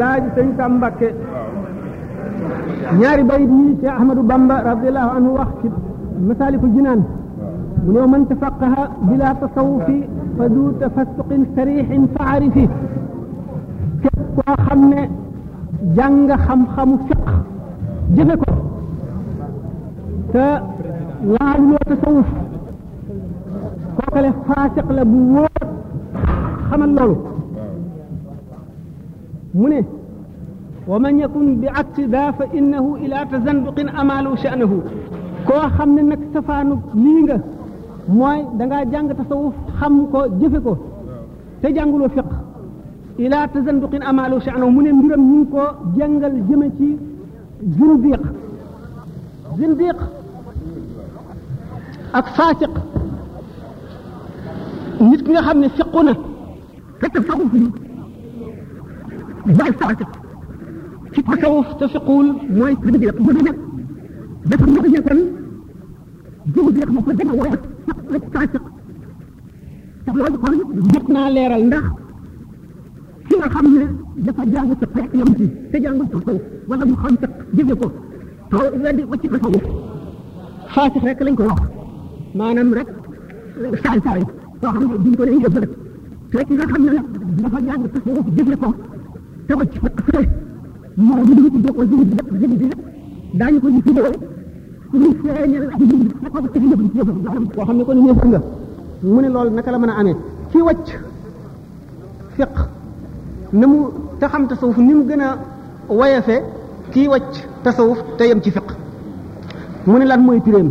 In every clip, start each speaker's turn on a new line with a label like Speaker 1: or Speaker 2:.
Speaker 1: laaj sëñ Sam Mbakke ñaari bayit yi Cheikh Ahmadou Bamba radiallahu anhu wax ci masaalikul jinaan mu ne man tafaqaha bila tasawufi fa du tafassuqin sarixin fa arifi képp koo xam ne jàng nga xam-xamu fiq jëfe ko te laaluloo tasawuf kookale faasiq la bu wóor xamal loolu mu ne wa man yakun bi aksi daa fa innahu ila tazanduqin amalu sha'nahu koo xam ne nag safaanu lii nga mooy dangaa jàng tasawuf xam ko jëfe ko te jànguloo fiq ila tazanduqin amalu sha'nahu mu ne mbiram ñu ngi ko jàngal jëme ci zindiq zindiq ak faasiq nit ki nga xam ne fiqu na fekk foofu fi bàyyi farata ci tasawuf te fiquwul mooy ci dëgg la ko gën a dafa nekk ne kon jiw bi dafa ko gën a woyof sax rek saa sax te loolu kon jot naa leeral ndax ki nga xam ne dafa jàng sa rek yam ci te jàngul tasawuf wala mu xam sax jëfe ko to la di wacc tasawuf faasix rek lañ ko wax maanaam rek saay saay koo xam ne duñ ko lay yëbal fekk nga xam ne nag dafa jàng tax nga jëfe ko te ko ci fële moo bu dugg ci jokkoo dugg di def dëgg di def daañu ko gis dëgg ñu feeñal ak ñu sa ko ci dëgg ci dëgg maanaam koo xam ne kon ñëpp nga mu ne loolu naka la mën a amee ci wàcc fiq na mu te xam tasawuf ni mu gën a woyefe kii wàcc tasawuf te yem ci fiq mu ne lan mooy piréem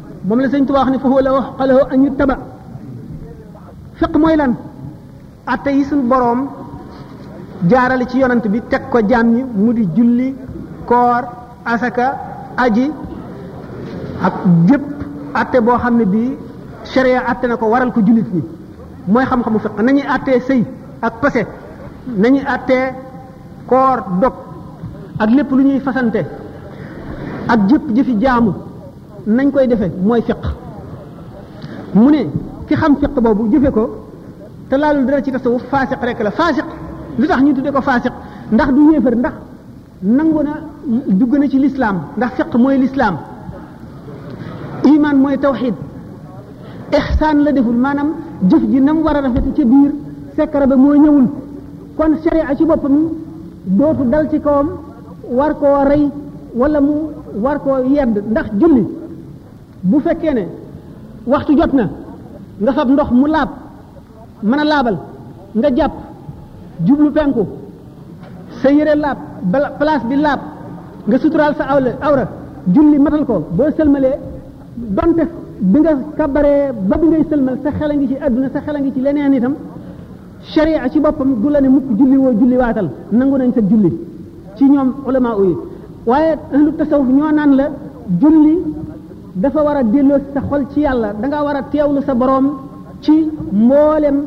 Speaker 1: moom la sëñ Tuubaa wax ne fa huwa la wax xalahu an yu taba fiq mooy lan atte yi suñ boroom jaarale ci yonant bi teg ko jaam ñi mu di julli koor asaka aji ak jëpp atte boo xam ne bii sharia atte na ko waral ko jullit ñi mooy xam-xamu fiq nañuy attee sëy ak pase nañuy attee koor dog ak lépp lu ñuy fasante ak jëpp jëfi jaamu nañ koy defee mooy fiq mu ne ki xam fiq boobu jëfe ko te laalul dara ci tasawuf faasiq rek la faasiq lu tax ñu tuddee ko faasiq ndax du yéefar ndax nangu na dugg na ci lislaam ndax fiq mooy lislaam iman mooy tawxid ixsaan la deful maanaam jëf ji nam war a rafete ca biir sekkara ba moo ñëwul kon sharia ci boppam dootu dal ci kawam war koo rey wala mu war koo yedd ndax julli bu fekkee ne waxtu jot na nga fab ndox mu laab mën a laabal nga jàpp jublu penku sa yére laab bala place bi laab nga suturaal sa awla awra julli matal ko boo sëlmalee donte bi nga kabaree ba bi ngay sëlmal sa xel a ngi ci àdduna sa xel a ngi ci leneen itam sharia ci boppam du la ne mukk julli woo julli waatal nangu nañ sa julli ci ñoom ulama yi waaye ahlu tasawuf ñoo naan la julli dafa war a delloo sa xol ci yàlla da nga war a teewlu sa boroom ci mboolem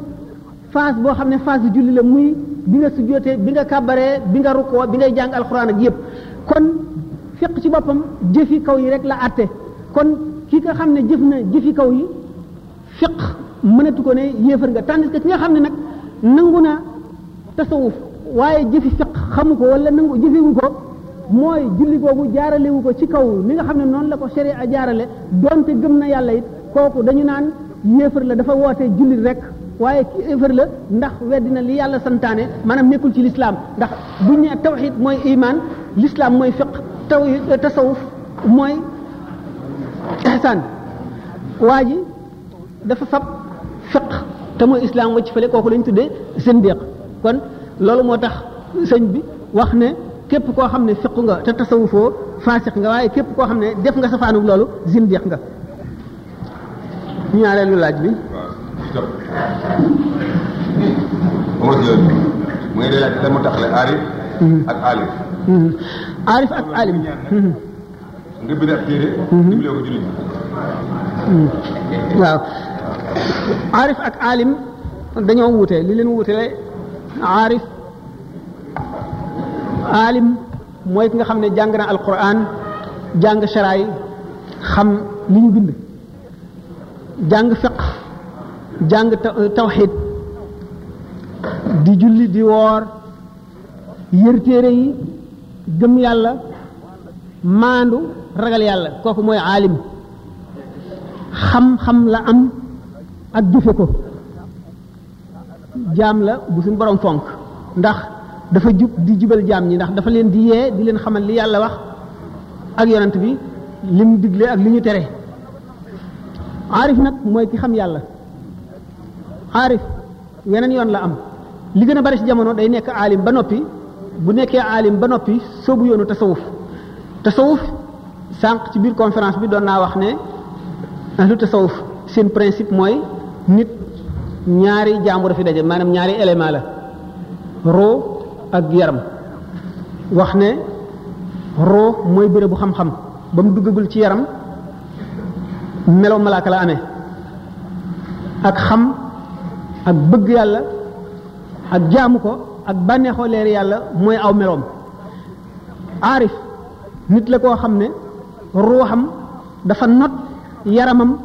Speaker 1: phase boo xam ne phase julli la muy bi nga sujjootee bi nga kàbbaree bi nga rukkoo bi ngay jàng alxuraan ak yëpp kon fiq ci boppam jëfi kaw yi rek la àtte kon ki nga xam ne jëf na jëfi kaw yi fiq mënatu ko ne yéefar nga tandis que ki nga xam ne nag nangu na tasawuf waaye jëfi fiq xamu ko wala nangu jëfewu ko mooy julli googu jaaralewu ko ci kaw ni nga xam ne noonu la ko sharia jaarale donte gëm na yàlla it kooku dañu naan yéefar la dafa woote jullit rek waaye ki yéefar la ndax weddi na li yàlla santaane maanaam nekkul ci lislaam ndax buñ ne tawxid mooy iman lislaam mooy fiq taw tasawuf mooy ihsaan waa ji dafa fab fiq te mooy islaam wacc fële kooku lañ tuddee seen déq kon loolu moo tax sëñ bi wax ne képp koo xam ne fiq nga te tasawufoo faasiq nga waaye képp koo xam ne def nga safaanub loolu zindiq nga ñaareelu laaj bi
Speaker 2: waaw stop. mooy day laaj la mu taxle aarif ak aalif.
Speaker 1: aarif ak alim
Speaker 2: nga bind ab téere dimbalee ko jullit
Speaker 1: waaw aarif ak alim dañoo wuute li leen wuutele aarif alim mooy ki nga xam ne jàng na alquran jàng sharaay xam li ñu bind jàng fiq jàng tawxid di julli di woor yër téere yi gëm yàlla maandu ragal yàlla kooku mooy aalim xam-xam la am ak jëfe ko jaam la bu suñ borom fonk ndax dafa jub di jubal jaam ñi ndax dafa leen di yee di leen xamal li yàlla wax ak yonent bi li mu digle ak li ñu tere aarif nag mooy ki xam yàlla aarif weneen yoon la am li gën a bari ci jamono day nekk aalim ba noppi bu nekkee aalim ba noppi soobu yoonu tasawuf tasawuf sànq ci biir conférence bi doon naa wax ne ahlu tasawuf seen principe mooy nit ñaari jaamu dafi daje maanaam ñaari élément la roo ak yaram wax ne roo mooy bérébu xam-xam ba mu duggagul ci yaram melow malaaka la amee ak xam ak bëgg yàlla ak jaamu ko ak bànneexoo leer yàlla mooy aw meloom aarif nit la koo xam ne ruuxam dafa not yaramam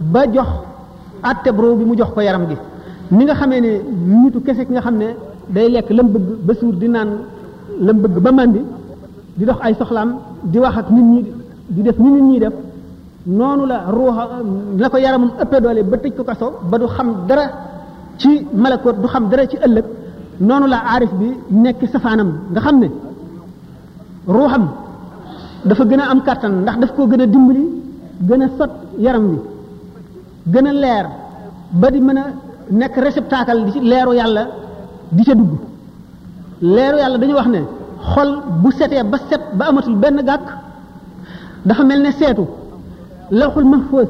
Speaker 1: ba jox àtteb ruu bi mu jox ko yaram gi ni nga xamee ne nitu kese ki nga xam ne day lekk lam bëgg ba suur di naan lam bëgg ba màndi di dox ay soxlaam di wax ak nit ñi du def ni nit ñi def noonu la ruuxa la ko yaramam ëppee doole ba tëj ko kaso ba du xam dara ci malakoot du xam dara ci ëllëg noonu la aarif bi nekk safaanam nga xam ne ruuxam dafa gën a am kàttan ndax daf koo gën a dimbali gën a sot yaram wi gën a leer ba di mën a nekk réceptacle di ci leeru yàlla di ca dugg leeru yàlla dañu wax ne xol bu setee ba set ba amatul benn gàkk dafa mel ne seetu lawxul mahfuz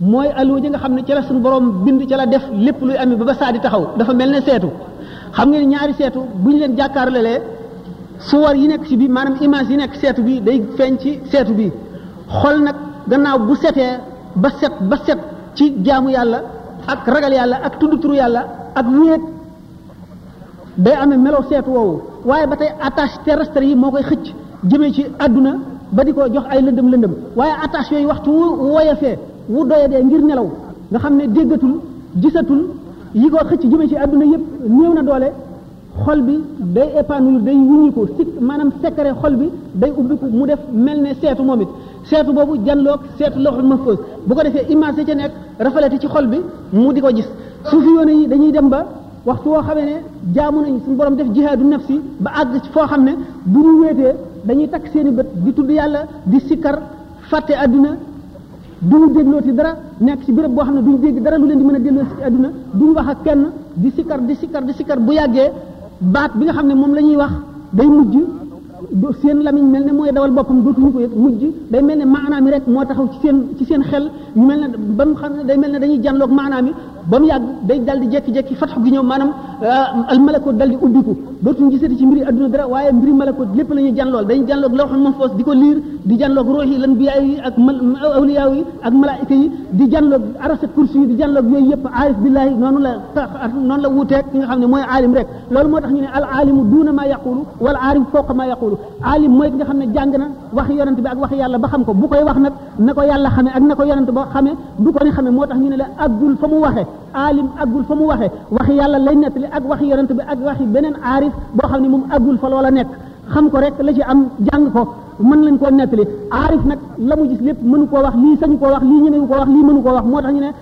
Speaker 1: mooy aloo ji nga xam ne ci la suñu borom bind ci la def lépp luy amee ba ba saa di taxaw dafa mel ne seetu xam nga ne ñaari seetu bu ñu leen jàkkaarloo suwar yi nekk ci bi maanaam image yi nekk seetu bi day feeñ ci seetu bi xol nag gannaaw bu setee ba set ba set ci jaamu yàlla ak ragal yàlla ak tudd turu yàlla ak wéet day amee melo seetu woowu waaye ba tey attache terrestre yi moo koy xëcc jëmee ci àdduna ba di ko jox ay lëndëm lëndëm waaye attache yooyu waxtu wu woyefee wu doyadee ngir nelaw nga xam ne déggatul gisatul yi ko xëcc jëmee ci àdduna yëpp néew na doole xol bi day épanouir day wuññiku si maanaam secret xol bi day ubbiku mu def mel ne seetu moom it seetu boobu janloog seetu loxul mahfuz bu ko defee image yi ca nekk rafalati ci xol bi mu di ko gis suufi yoone yi dañuy dem ba waxtu woo xamee ne jaamu nañ suñu borom def jihaadu nafsi ba àgg foo xam ne bu ñu wéetee dañuy takk seeni bët di tudd yàlla di sikkar fàtte àdduna du ñu dégloo ci dara nekk ci béréb boo xam ne duñ dégg dara lu leen di mën a dégloo ci àdduna duñ wax ak kenn di sikkar di sikkar di sikkar bu yàggee baat bi nga xam ne moom la ñuy wax day mujj do- seen lamiñ mel ne mooy dawal boppam dootuñu ko yëg mujj day mel ne maanaam yi rek moo taxaw ci seen ci seen xel ñu mel ne ba mu xam ne day mel ne dañuy jànloog maanaam yi ba mu yàgg day dal di jékki-jékki fatxu gi ñëw maanaam al malakut dal di ubbiku dootuñu gisati ci mbiri adduna dara waaye mbiri malakut lépp la ñuy janlool dañuy janloog lawxul mahfuus di ko liir di janloog ruux yi lan biyaay yi ak mal awliyaaw yi ak malaayika yi di janloog arasa kursi yi di janloog yooyu yëpp aarif billaahi noonu la noonu la wuuteeg ki nga xam ne mooy aalim rek loolu moo tax ñu ne al aalimu duuna maa yaqulu wal aalim fawqa maa yaqulu aalim mooy ki nga xam ne jàng na waxi yonent bi ak waxi yàlla ba xam ko bu koy wax nag na ko yàlla xame ak na ko yonent boo xame du ko ni xame moo tax ñu ne la aggul fa mu waxe aalim aggul fa mu waxe waxi yàlla lay nettali ak waxi yonent bi ak waxi beneen aarif boo xam ne moom aggul fa loola nekk xam ko rek la ci am jàng ko mën lañ koo nettali aarif nag la mu gis lépp mënu koo wax lii sañu koo wax lii ñemewu koo wax lii mënu koo wax moo tax ñu ne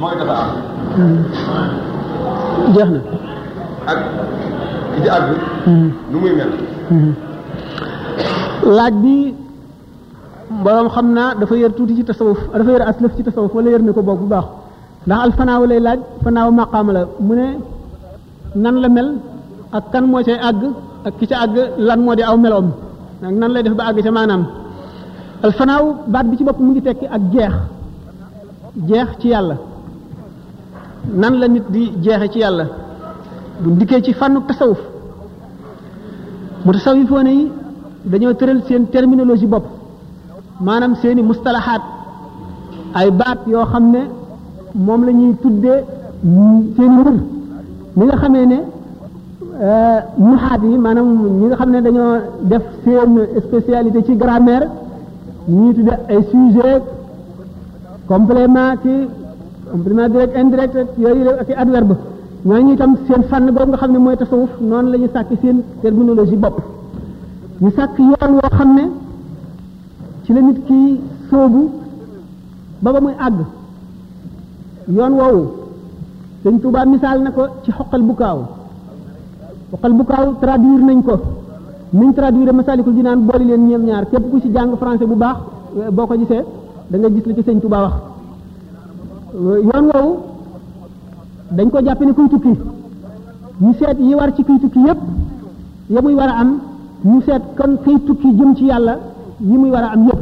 Speaker 2: mooy dafa am
Speaker 1: jeex na
Speaker 2: ak ki ci àgg nu muy mel
Speaker 1: laaj bi borom xam naa dafa yër tuuti ci tasawuf dafa yër aslëf ci tasawuf wala yër ne ko boog bu baax ndax alfanaaw lay laaj fanaaw maqaama la mu ne nan la mel ak kan moo cay àgg ak ki ca àgg lan moo di aw meloom ak nan lay def ba àgg ca maanaam alfanaaw baat bi ci bopp mu ngi tekki ak jeex jeex ci yàlla nan la nit di jeexe ci yàlla bu ndikkee ci fànnu tasawuf mu tasawifoone yi dañoo tëral seen terminologie bopp maanaam seeni mustalaxaat ay baat yoo xam ne moom la ñuy tuddee seen mbir ñi nga xamee ne nuxaat yi maanaam ñi nga xam ne dañoo def seen spécialité ci grammaire ñuy tuddee ay sujet complément ki complément direct indirect yooyu la ak adverbe ñooñu itam seen fànn boobu nga xam ne mooy tasawuf noonu la ñu sàkk seen terminologie bopp ñu sàkk yoon woo xam ne ci la nit ki sóobu ba ba muy àgg yoon woowu sëñ Tuubaa misaal na ko ci xoqal bu kaaw xoqal bu kaaw traduire nañ ko niñ traduire Masaalikul Jinaan boole leen ñoom ñaar képp ku ci jàng français bu baax boo ko gisee da nga gis li ci sëñ Tuubaa wax yoon woowu dañ ko jàppe ne kuy tukki ñu seet yi war ci kuy tukki yépp ya muy war a am ñu seet kon kay tukki jëm ci yàlla yi muy war a am yëpp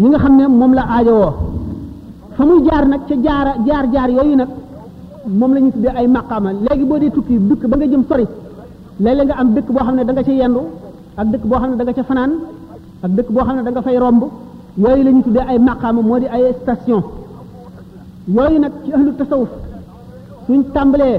Speaker 1: yi nga xam ne moom la aajowoo fa muy jaar nag ca jaara jaar jaar yooyu nag moom la ñu tuddee ay maqaama léegi boo dee tukki dëkk ba nga jëm sori léeg-léeg nga am dëkk boo xam ne da nga ca yendu ak dëkk boo xam ne da nga ca fanaan ak dëkk boo xam ne da nga fay romb yooyu la ñu tuddee ay maqaama moo di ay station yooyu nag ci ahlu tasawuf suñ tàmbalee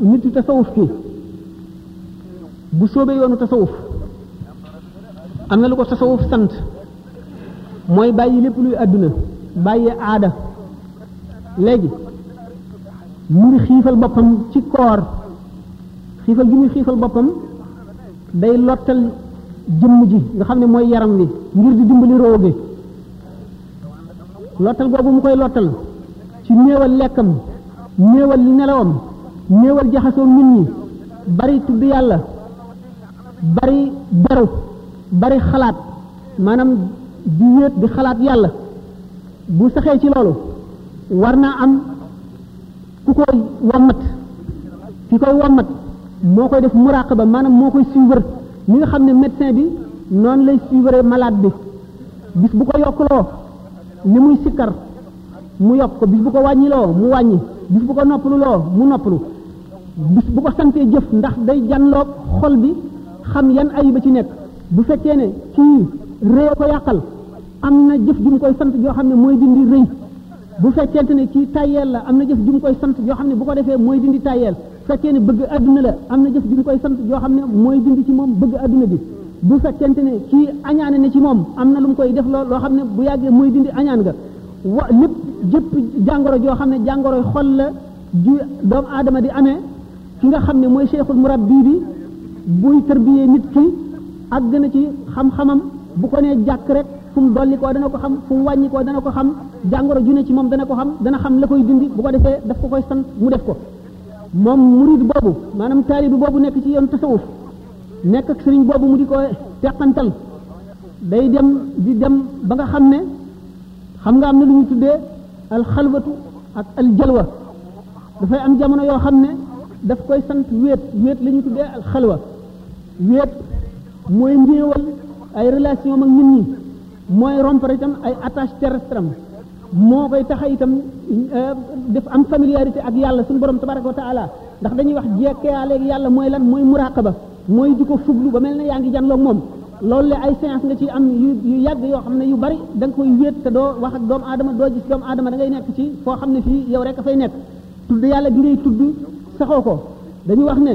Speaker 1: nit yi tasawuf ki bu soobee yoonu tasawuf am na lu ko tasawuf sant mooy bàyyi lépp luy àdduna bàyyi aada léegi mu ngi xiifal boppam ci koor xiifal gi muy xiifal boppam day lottal jëmm ji nga xam ne mooy yaram wi ngir di dimbali roo gi lottal googu mu koy lottal ci néewal lekkam néewal nelawam néewal jaxasoo nit ñi bari tudd yàlla bari beru bari xalaat maanaam di wéet di xalaat yàlla bu saxee ci loolu war naa am ku koy wommat ki koy wommat moo koy def muraqaba maanaam moo koy suivre mi nga xam ne médecin bi noonu lay suivre malade bi bis bu ko yokkuloo li muy sikkar mu yokk ko bis bu ko wàññiloo mu wàññi bis bu ko noppaluloo mu noppalu bis bu ko santee jëf ndax day janloog xol bi xam yan ayib a ci nekk bu fekkee ne kii réew ko yàqal am na jëf ju mu koy sant joo xam ne mooy dindi rëy bu fekkente ne kii tayeel la am na jëf ju mu koy sant joo xam ne bu ko defee mooy dindi tayeel fekkee ne bëgg adduna la am na jëf ju ñu koy sant joo xam ne mooy dindi ci moom bëgg adduna bi bu fekkente ne ci añaane ne ci moom am na lu mu koy def loo loo xam ne bu yàggee mooy dindi añaan nga wa lépp jëpp jàngoro joo xam ne jàngoroy xol la ju doomu aadama di amee ki nga xam ne mooy cheikhul murabbi bi buy tërbiyee nit ki àgg na ci xam-xamam bu ko nee jàkk rek fu mu dolli koo dana ko xam fu mu wàññi koo dana ko xam jàngoro ju ne ci moom dana ko xam dana xam la koy dindi bu ko defee daf ko koy sant mu def ko moom murid boobu maanaam taalibu boobu nekk ci yoon tasawuf nekk ak sëriñ boobu mu di ko teqantal day dem di dem ba nga xam ne xam nga am na lu ñu tuddee alxalwatu ak aljalwa dafay am jamono yoo xam ne daf koy sant wéet wéet la ñu tuddee alxalwa wéet mooy njéewal ay relation ak nit ñi mooy rompre itam ay attache terrestre am moo koy taxa itam def am familiarité ak yàlla suñu borom tabaraka wa taala ndax dañuy wax jekkeyaaleeg yàlla mooy lan mooy muraqaba mooy di ko fuglu ba mel ne yaa ngi janloog moom loolu le ay séance nga ci am yu yu yàgg yoo xam ne yu bari da nga koy wéet te doo wax ak doomu aadama doo gis doomu aadama da ngay nekk ci foo xam ne fii yow rek a fay nekk tudd yàlla di ngay tudd saxoo ko dañu wax ne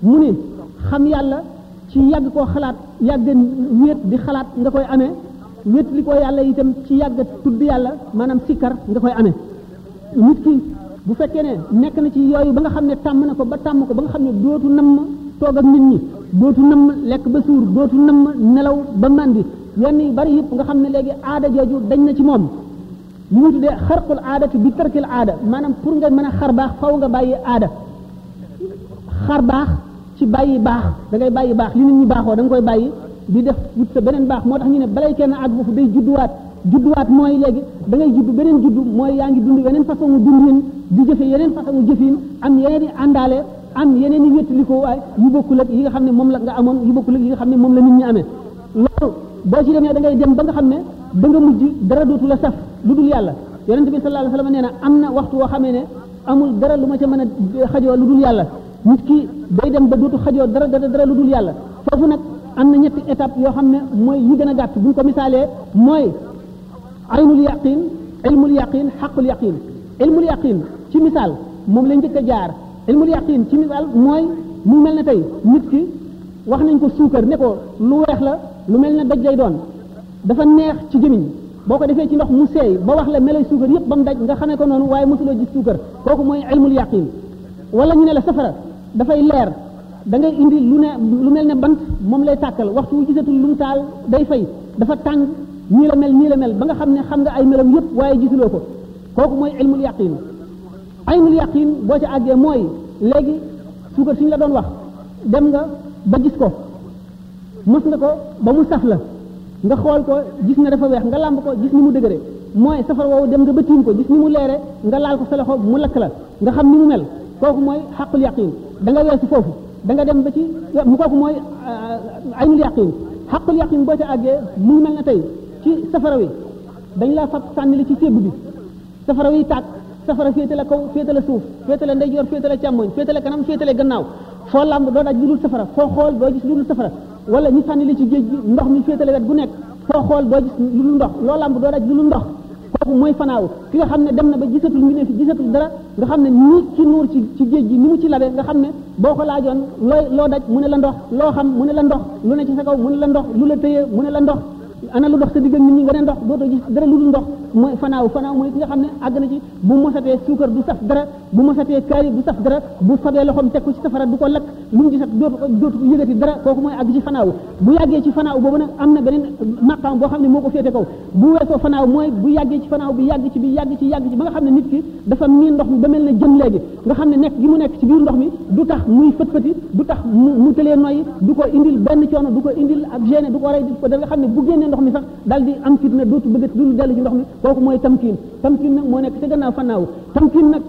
Speaker 1: mu ni xam yàlla ci yàgg koo xalaat yàgg wéet di xalaat nga koy amee wéet li ko yàlla itam ci yàgg tudd yàlla maanaam sikkar nga koy amee nit ki bu fekkee ne nekk na ci yooyu ba nga xam ne tàmm na ko ba tàmm ko ba nga xam ne dootu nam ma toog ak nit ñi dootu nam ma lekk ba suur dootu nam ma nelaw ba màndi yenn yu bari yëpp nga xam ne léegi aada jooju dañ na ci moom li ñu tuddee xarqul aadati bi tarkil aada maanaam pour nga mën a xar baax faw nga bàyyi aada xar baax ci bàyyi baax da ngay bàyyi baax li nit ñi baaxoo da nga koy bàyyi di def wut sa beneen baax moo tax ñu ne balay kenn àgg foofu day judduwaat judduwaat mooy léegi da ngay judd beneen judd mooy yaa ngi dund yeneen façon dundin di jëfe yeneen façon jëfin am yeneen i àndaale am yeneen i wéttalikoo waay yu bokkul ak yi nga xam ne moom la nga amoon yu bokkul ak yi nga xam ne moom la nit ñi amee loolu boo ci demee da ngay dem ba nga xam ne da nga mujj dara dootu la saf lu dul yàlla yonente bi sallallahu alayhi wasallam nee na am na waxtu woo xamee ne amul dara lu ma ca mën a xajoo lu dul yàlla nit ki day dem ba dootu xajoo dara dara dara lu dul yàlla foofu nag am na ñetti étape yoo xam ne mooy yi gën a gàtt bu ñu ko misaalee mooy aynul yaqin ilmul yaqin xaqul yaqin ilmul yaqin ci misaal moom la njëkk a jaar ilmul yaqin ci misaal mooy mu mel ne tey nit ki wax nañ ko suukar ne ko lu weex la lu mel ne doj lay doon dafa neex ci gémmiñ boo ko defee ci ndox mu seey ba wax la melay suukar yëpp ba mu daj nga xamee ko noonu waaye mosuloo gis suukar kooku mooy ilmul yaqin wala ñu ne la safara dafay leer da ngay indi lu ne lu mel ne bant moom lay tàkkal waxtu wu gisatul lu mu taal day fay dafa tàng nii la mel nii la mel ba nga xam ne xam nga ay melam yëpp waaye gisuloo ko kooku mooy ilmul yaqin aynul yaqin boo ci àggee mooy léegi suukar si ñu la doon wax dem nga ba gis ko mos nga ko ba mu saf la nga xool ko gis ne dafa weex nga làmb ko gis ni mu dëgëre mooy safar woowu dem nga ba tiim ko gis ni mu leere nga laal ko sa loxo mu lakk la nga xam ni mu mel kooku mooy xaqul yaqin da nga weesu foofu da nga dem ba ci mu kooku mooy aynul yaqin xaqul yaqin boo ca àggee mu ngi mel na tey ci safara wi dañ laa fab sànni la ci sébb bi safara wi tàkk safara féete la kaw féete la suuf féete la ndeyjoor féete la càmmoñ féete la kanam féete la gannaaw foo làmb doo daj lu dul safara foo xool doo gis lu dul safara wala ñu sànni la ci géej gi ndox mi féete la wet gu nekk foo xool doo gis lu dul ndox loo làmb doo daj lu dul ndox kooku mooy fanaaw ki nga xam ne dem na ba gisatul mbindeef yi gisatul dara nga xam ne nii ci nuur ci ci géej gi ni mu ci labe nga xam ne boo ko laajoon looy loo daj mu ne la ndox loo xam mu ne la ndox lu ne ci sa kaw mu ne la ndox lu la tëye mu ne la ndox ana lu dox sa digg ak nit ñi nga ne ndox dootoo gis dara lu dul ndox mooy fanaaw fanaaw mooy ki nga xam ne àgg na ci bu mosatee suukar du saf dara bu mosatee kaari du saf dara bu fabee loxoom teg ko ci safara du ko lakk lu mu gisat dootu ko dootu ko yëgati dara kooku mooy àgg ci fanaaw bu yàggee ci fanaaw boobu nag am na beneen maqaam boo xam ne moo ko féete kaw bu weesoo fanaaw mooy bu yàggee ci fanaaw bi yàgg ci bi yàgg ci yàgg ci ba nga xam ne nit ki dafa miin ndox mi ba mel ne jëm léegi nga xam ne nekk gi mu nekk ci biir ndox mi du tax muy fët-fëti du tax mu mu tëlee noyyi du ko indil benn coono du ko indil ak gêne du ko rey du ko da nga xam ne bu génnee ndox mi sax dal di am fitna dootu bëgg du dellu ci ndox mi kooku mooy tamkiin tamkiin nag moo nekk ci gannaaw fannaaw tamkiin nag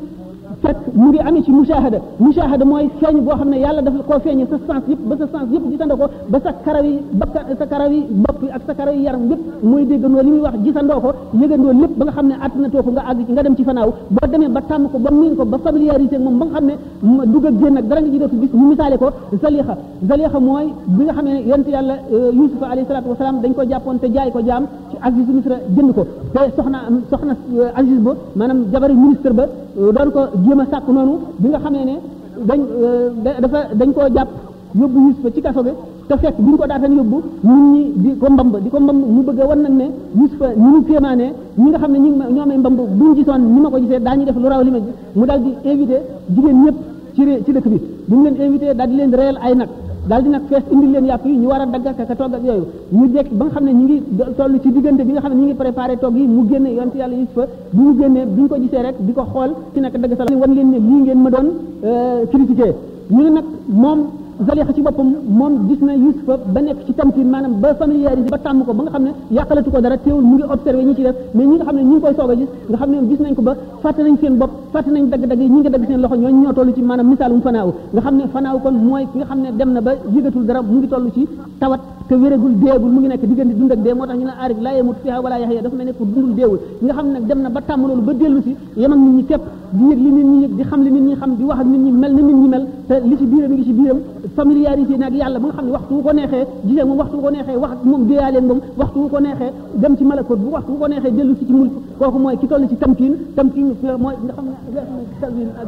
Speaker 1: fekk mu ngi amee ci mushahada mushahada mooy feeñ boo xam ne yàlla dafa koo feeñe sa sens yëpp ba sa sens yëpp gisanda ko ba sa karaw yi bakka sa karaw yi bopp yi ak sa karaw yi yaram yëpp mooy déggandoo li muy wax gisandoo ko yëgandoo lépp ba nga xam ne attanatoo ko nga àgg ci nga dem ci fanaaw boo demee ba tàmm ko ba miin ko ba familiarisé ak moom ba nga xam ne ma dugg ak génn ak dara nga ci dootu gis ñu misaale ko zalixa zalixa mooy bi nga xam ne yonent yàlla yusufa alayhi salaatu wasalaam dañ ko jàppoon te jaay ko jaam ci aziz misra jënd ko te soxna soxna aziz ba maanaam jabari ministre ba doon ko jéem a sàkk noonu bi nga xamee ne dañ dafa dañ koo jàpp yóbbu Yuusufa ci kaso bi te fekk bi ñu ko daataan yóbbu nit ñi di ko mbamb di ko mbamb mu bëgg a wan nag ne Yuusufa ñu ñu kéemaane ñi nga xam ne ñi ñoo may mbamb bu ñu gisoon ni ma ko gisee daañu def lu raw li ma gis mu daal di invité jigéen ñëpp ci ré ci dëkk bi bi mu leen invité daal di leen reyal ay nag daal di nag fees indi leen yàpp yi ñu war a dagg ak a togg ak yooyu ñu jekk ba nga xam ne ñu ngi toll ci diggante bi nga xam ne ñu ngi préparé togg yi mu génne yonte yàlla Yuusufa bu mu génnee bi ñu ko gisee rek di ko xool ci nekk dagg sa wan leen ne lii ngeen ma doon critiqué ñu ne nag moom Zalixa ci boppam moom gis na Yusufa ba nekk ci tamkin maanaam ba familiarisé ba tàmm ko ba nga xam ne yàqalatu ko dara teewul mu ngi observé ñi ci def mais ñi nga xam ne ñi ngi koy soog a gis nga xam ne gis nañ ko ba fàtte nañ seen bopp fàtte nañ dagg-dagg yi ñi nga dagg seen loxo ñooñu ñoo toll ci maanaam misaalum fanaaw nga xam ne fanaaw kon mooy ki nga xam ne dem na ba yëgatul dara mu ngi toll ci tawat te wéragul deegul mu ngi nekk diggante dund ak dee moo tax ñu ne aarif laa yemut fiha wala yaxya dafa mel ne ku dundul deewul nga xam ne dem na ba tàmm loolu ba dellu si yem ak nit ñi képp di yëg li nit ñi yëg di xam li nit ñi xam di wax ak nit ñi mel ni nit ñi mel te li ci biiram ngi ci biiram familiarité nag yàlla ba nga xam ne waxtu wu ko neexee gisee moom waxtu wu ko neexee wax ak moom déyaaleen moom waxtu wu ko neexee dem ci malakoot bu waxtu wu ko neexee dellu si ci mulk kooku mooy ki toll ci tamkiin tamkiin mooy nga xam ne talwin ak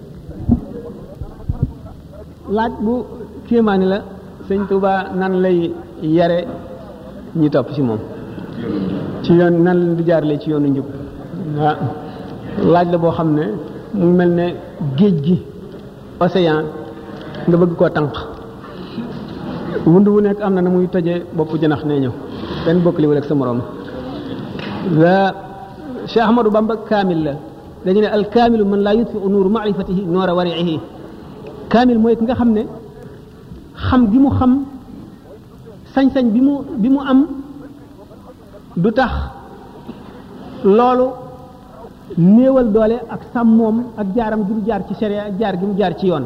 Speaker 3: laaj
Speaker 2: bu
Speaker 1: kéemaani la sëñ Tuuba nan lay yare ñi topp ci moom ci yoon nan leen di jaarale ci yoonu njub waaw laaj la boo xam ne mu mel ne géej gi océan nga bëgg koo tànq wund wu nekk am na na muy toje bopp janax nee ñëw benn bokk li wala ak sa morom la Cheikh Ahmadou Bamba kaamil la dañu ne al kaamilu man laa yutfi nuuru maarifatihi noora wariihi kaamil mooy ki nga xam ne xam gi mu xam sañ-sañ bi mu bi mu am du tax loolu néewal doole ak sàmmoom ak jaaram gi mu jaar ci sharia ak jaar gi mu jaar ci yoon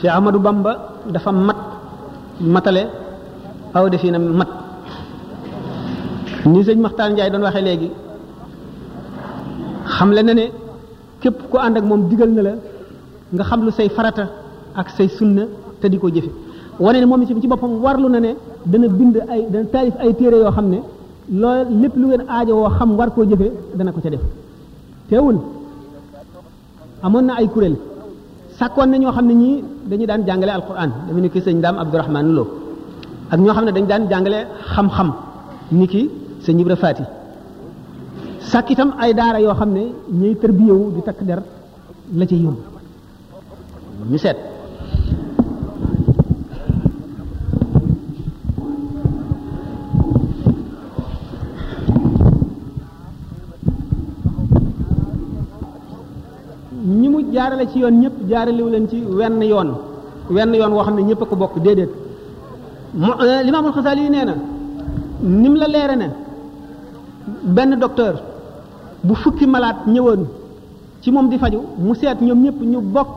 Speaker 1: Cheikh Ahmadou Bamba dafa mat matale aw defi na mat ni sëñ Maxtaar Njaay doon waxee léegi xam le na ne képp ku ànd ak moom digal na la nga xam lu say farata ak say sunna te di ko jëfe wane ne moom ci ci boppam warlu na ne dana bind ay dana taalif ay téere yoo xam ne loolu lépp lu ngeen aajo woo xam war koo jëfe dana ko ca def teewul amoon na ay kuréel sàkkoon na ñoo xam ne ñii dañu daan jàngale alquran dama ni ki sëñ daam abdourahman loo ak ñoo xam ne dañ daan jàngale xam-xam ni ki sëñ ibra faati sàkk itam ay daara yoo xam ne ñuy tërbiyewu di takk der la ci yóbbu ñu seet ñi mu jaarale ci yoon ñëpp jaaralewu leen ci wenn yoon wenn yoon woo xam ne ñëpp a ko bokk déedéet mo limaamul xasaali yi nee na ni mu la leere ne benn docteur bu fukki malaat ñëwoon ci moom di faju mu seet ñoom ñëpp ñu bokk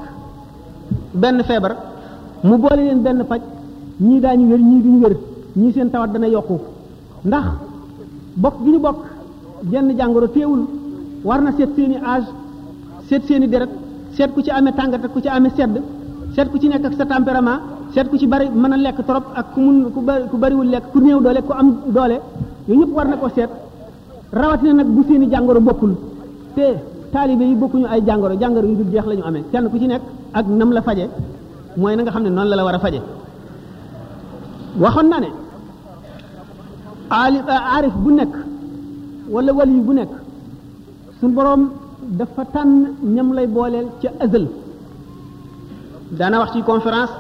Speaker 1: benn feebar mu boole leen benn faj ñii daañu wér ñii duñu wér ñii seen tawat dana yokku ndax bokk gi ñu bokk jenn jàngoro teewul war na seet seeni âge seet seeni deret seet ku ci amee tàngat ak ku ci amee sedd seet ku ci nekk ak sa tempérament seet ku ci bari mën a lekk trop ak ku mun ku bari ku bariwul lekk ku néew doole ku am doole yooyu yëpp war na ko seet rawatina nag bu seeni jàngoro bokkul te taalibe yi bokkuñu ay jàngoro jàngoro yu dul jeex la ñu amee kenn ku ci nekk ak nam la faje mooy na nga xam ne noonu la la war a faje waxoon na ne aali aarif bu nekk wala wali bu nekk suñ boroom dafa tànn ñam lay booleel ca azal daana wax ci conférence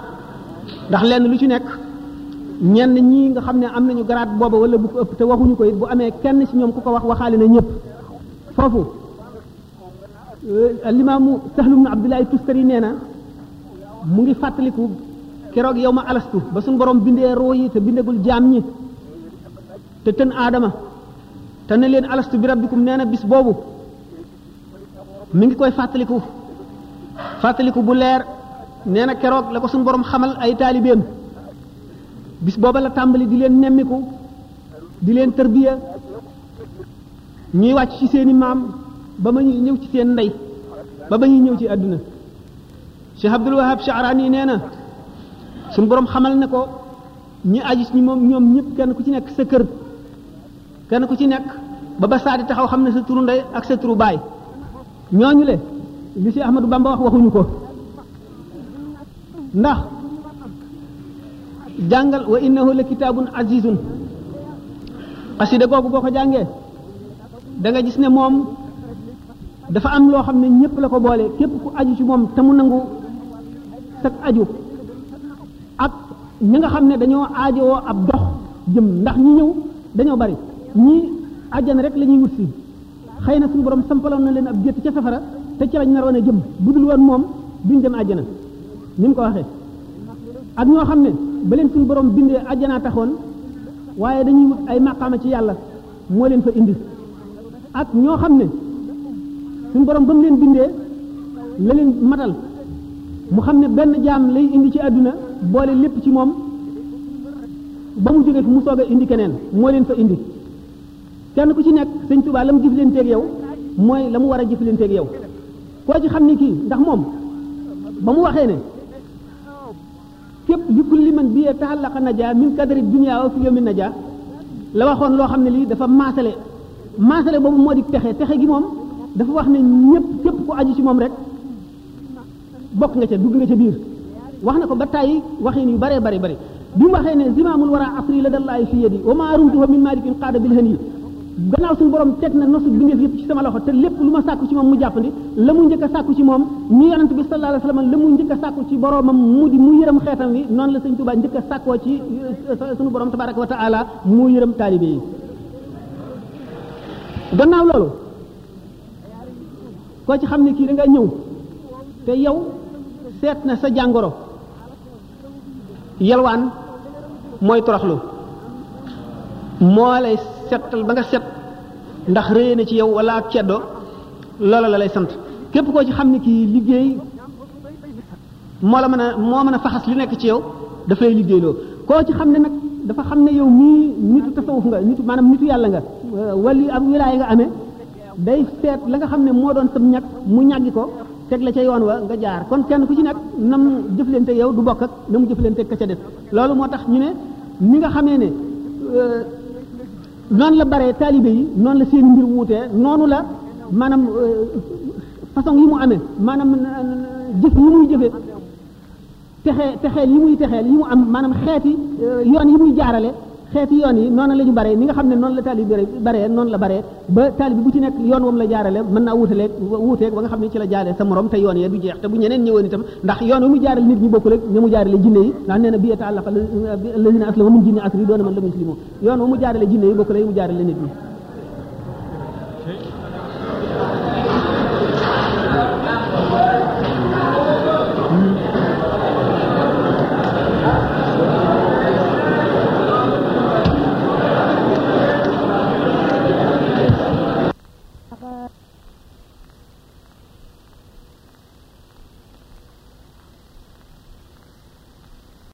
Speaker 1: ndax lenn lu ci nekk ñenn ñi nga xam ne am nañu garaat booba wala bu ko ëpp te waxuñu ko it bu amee kenn ci ñoom ku ko wax waxaale na ñëpp foofu alimaamu Sahlu ibn Abdullahi Tustari nee na mu ngi fàttaliku keroog yow ma alastu ba suñu borom bindee roo yi te bindagul jaam ñi te tën aadama te ne leen alastu bi rabbikum nee na bis boobu mi ngi koy fàttaliku fàttaliku bu leer nee na keroog la ko suñu borom xamal ay taalibeem bis booba la tàmbali di leen nemmiku di leen tërbiya ñuy wàcc ci seeni maam ba ma ñuy ñëw ci seen ndey ba ba ñuy ñëw ci àdduna Cheikh Abdul Wahab Sha'rani nee na suñu borom xamal ne ko ñi aju ci moom ñoom ñëpp kenn ku ci nekk sa kër kenn ku ci nekk ba ba saa di taxaw xam ne sa turu ndey ak sa turu baay ñooñu le li si Ahmadou Bamba wax waxuñu ko ndax jàngal wa innahu la kitaabun azizun xasida googu boo ko jàngee da nga gis ne moom dafa am loo xam ne ñëpp la ko boole képp ku aju ci moom te mu nangu sag aju ak ñi nga xam ne dañoo aajowoo ab dox jëm ndax ñi ñëw dañoo bari ñii àjjana rek la ñuy wut si xëy na suñu borom sampaloon na leen ab gétt ca safara te ci lañ naroon a jëm bu dul woon moom duñ dem àjjana ni mu ko waxee ak ñoo xam ne ba leen suñu borom bindee àjjanaa taxoon waaye dañuy wut ay maqaama ci yàlla moo leen fa indi ak ñoo xam ne suñu borom ba mu leen bindee la leen matal mu xam ne benn jaam lay indi ci àdduna boole lépp ci moom ba mu jógee fi mu soog a indi keneen moo leen fa indi kenn ku ci nekk sëñ Tuubaa la mu jëflanteeg yow mooy la mu war a jëflanteeg yow koo ci xam ne kii ndax moom ba mu waxee ne képp li kulli man bi taxallaqa najaa min kadari dunya wa fi yawmi najaa la waxoon loo xam ne lii dafa maasale maasale boobu moo di texe texe gi moom dafa wax ne ñëpp képp ku aju ci moom rek bokk nga ca dugg nga ca biir wax na ko ba tàyyi waxin yu baree bari bari bi mu waxee ne zimaamul wara asri la dallaayi fi yadi wa maa rumtuhu min malikin qaada bil hani gannaaw suñu borom teg na nosu bindeef yëpp ci sama loxo te lépp lu ma sàkku ci moom mu jàppandi la mu njëkk a sàkku ci moom ni yonent bi sallallahu alayhi wasallam la mu njëkk a sàkku ci boromam mu di mu yërëm xeetam wi noonu la sëñ Tuubaa njëkk a sàkkoo ci suñu borom tabaraka wa taala mu yërëm taalibe yi gannaaw loolu koo ci xam ne kii da ñëw te yow seet na sa jàngoro yelwaan mooy toroxlu moo lay settal ba nga set ndax réy na ci yow wala ak ceddo loola la lay sant képp koo ci xam ne kii liggéey moo la mën a moo mën a faxas li nekk ci yow daf lay liggéeyloo koo ci xam ne nag dafa xam ne yow mii nitu tasawuf nga nitu maanaam nitu yàlla nga wali am wilaay nga amee day seet la nga xam ne moo doon sam ñag mu ñàggi ko teg la ca yoon wa nga jaar kon kenn ku ci nekk nam jëflante yow du bokk ak na mu jëflante ka ca def loolu moo tax ñu ne ni nga xamee ne noonu la bare taalibe yi noonu la seen mbir wuutee noonu la maanaam façon yi mu amee maanaam jëf yi muy jëfe texe texeel yi muy texeel yi mu am maanaam xeeti yoon yi muy jaarale xeeti yoon yi noonu la ñu bare ni nga xam ne noonu la taalibe bare noonu la bare ba taalibe bu ci nekk yoon wam la jaarale mën naa wuutaleeg wuuteeg ba nga xam ne ci la jaarale sa morom te yoon yee du jeex te bu ñeneen ñëwoon itam ndax yoon wi mu jaarale nit ñi bokkul ak ña mu jaarale jinne yi ndax nee na bi yata'allaqa alladhina aslamu min jinni asri doona man lam yuslimu yoon wu mu jaarale jinne yi bokk la yi mu jaarale nit ñi